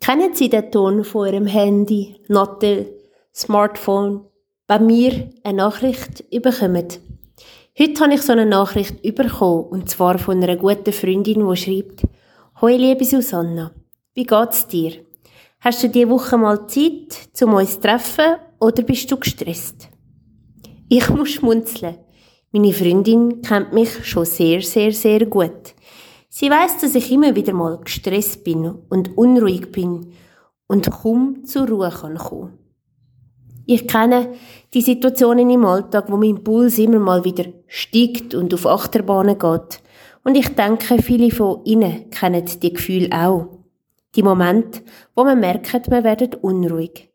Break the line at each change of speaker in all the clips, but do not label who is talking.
Kennen Sie den Ton von Ihrem Handy, Nattel, Smartphone, bei mir eine Nachricht bekommen? Heute habe ich so eine Nachricht bekommen, und zwar von einer guten Freundin, die schreibt, Hoi liebe Susanna, wie geht's dir? Hast du diese Woche mal Zeit, um uns zu treffen, oder bist du gestresst? Ich muss schmunzeln. Meine Freundin kennt mich schon sehr, sehr, sehr gut. Sie weiß, dass ich immer wieder mal gestresst bin und unruhig bin und kaum zur Ruhe kann kommen. Ich kenne die Situationen im Alltag, wo mein Puls immer mal wieder steigt und auf Achterbahnen geht. Und ich denke, viele von Ihnen kennen die Gefühle auch. Die Momente, wo man merkt, man wird unruhig.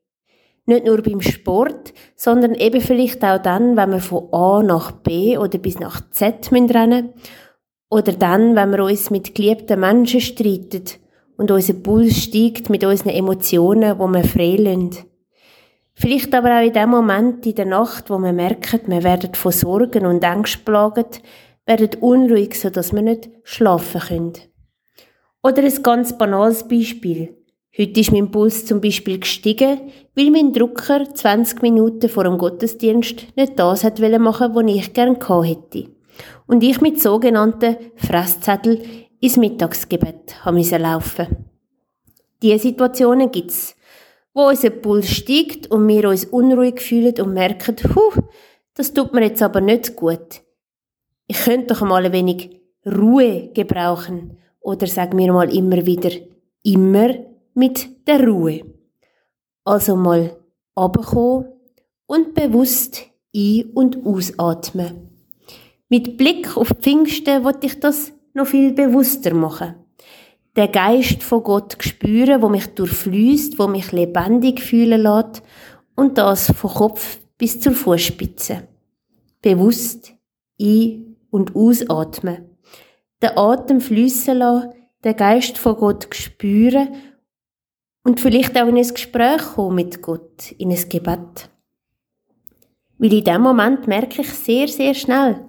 Nicht nur beim Sport, sondern eben vielleicht auch dann, wenn wir von A nach B oder bis nach Z rennen oder dann, wenn wir uns mit geliebten Menschen streiten und unser Puls steigt mit unseren Emotionen, wo wir freilösen. Vielleicht aber auch in dem Moment in der Nacht, wo wir merken, wir werden von Sorgen und Ängsten plagt, werden unruhig, sodass wir nicht schlafen können. Oder ein ganz banales Beispiel. Heute ist mein Puls zum Beispiel gestiegen, weil mein Drucker 20 Minuten vor dem Gottesdienst nicht das hat machen, was ich gern hätte und ich mit sogenannten Fresszettel ins Mittagsgebet haben laufen. Diese Situationen gibt's, wo unser Puls steigt und wir uns unruhig fühlen und merken, huh, das tut mir jetzt aber nicht gut. Ich könnte doch mal ein wenig Ruhe gebrauchen oder sagen wir mal immer wieder, immer mit der Ruhe. Also mal abkommen und bewusst ein- und ausatmen. Mit Blick auf Pfingsten wollte ich das noch viel bewusster machen. Der Geist von Gott spüren, wo mich durchfließt, wo mich lebendig fühlen lässt und das von Kopf bis zur Fußspitze. Bewusst ein- und ausatmen. Den Atem fließen lassen, den Geist von Gott spüren und vielleicht auch in ein Gespräch kommen mit Gott, in ein Gebet. Weil in dem Moment merke ich sehr, sehr schnell,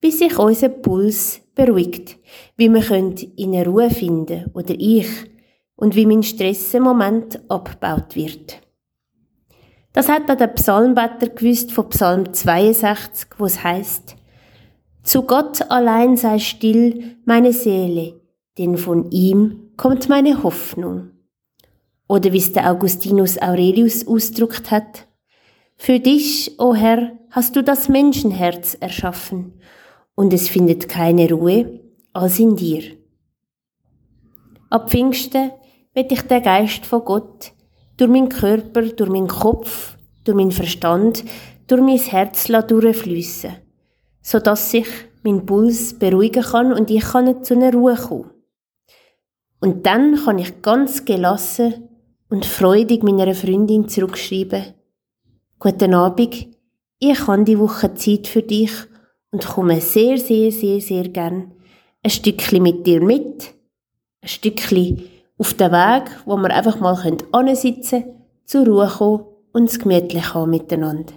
bis sich unser Puls beruhigt, wie wir in eine Ruhe finden oder ich und wie mein Stress im Moment abgebaut wird. Das hat auch der Psalmbetter gewusst von Psalm 62, wo es heißt: Zu Gott allein sei still meine Seele, denn von ihm kommt meine Hoffnung. Oder wie es der Augustinus Aurelius ausdruckt hat: Für dich, o oh Herr, hast du das Menschenherz erschaffen und es findet keine Ruhe als in dir. Ab Pfingsten wird ich der Geist von Gott durch meinen Körper, durch meinen Kopf, durch meinen Verstand, durch mein Herz durchfließen, so dass sich mein Puls beruhigen kann und ich kann zu einer Ruhe kommen. Und dann kann ich ganz gelassen und freudig meiner Freundin zurückschreiben. Guten Abend, ich habe die Woche Zeit für dich und komme sehr, sehr, sehr, sehr gern ein Stückchen mit dir mit, ein Stückchen auf den Weg, wo wir einfach mal ansitzen können, zur Ruhe kommen und es gemütlich haben miteinander.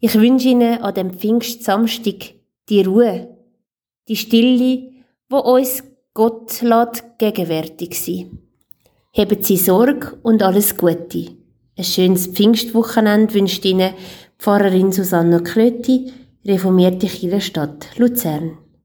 Ich wünsche Ihnen an dem Pfingstsamstag die Ruhe, die Stille, wo uns Gott lässt gegenwärtig sein. Haben Sie Sorge und alles Gute. Ein schönes Pfingstwochenende wünscht Ihnen Pfarrerin Susanne Klöti, reformierte Kirchenstadt Luzern.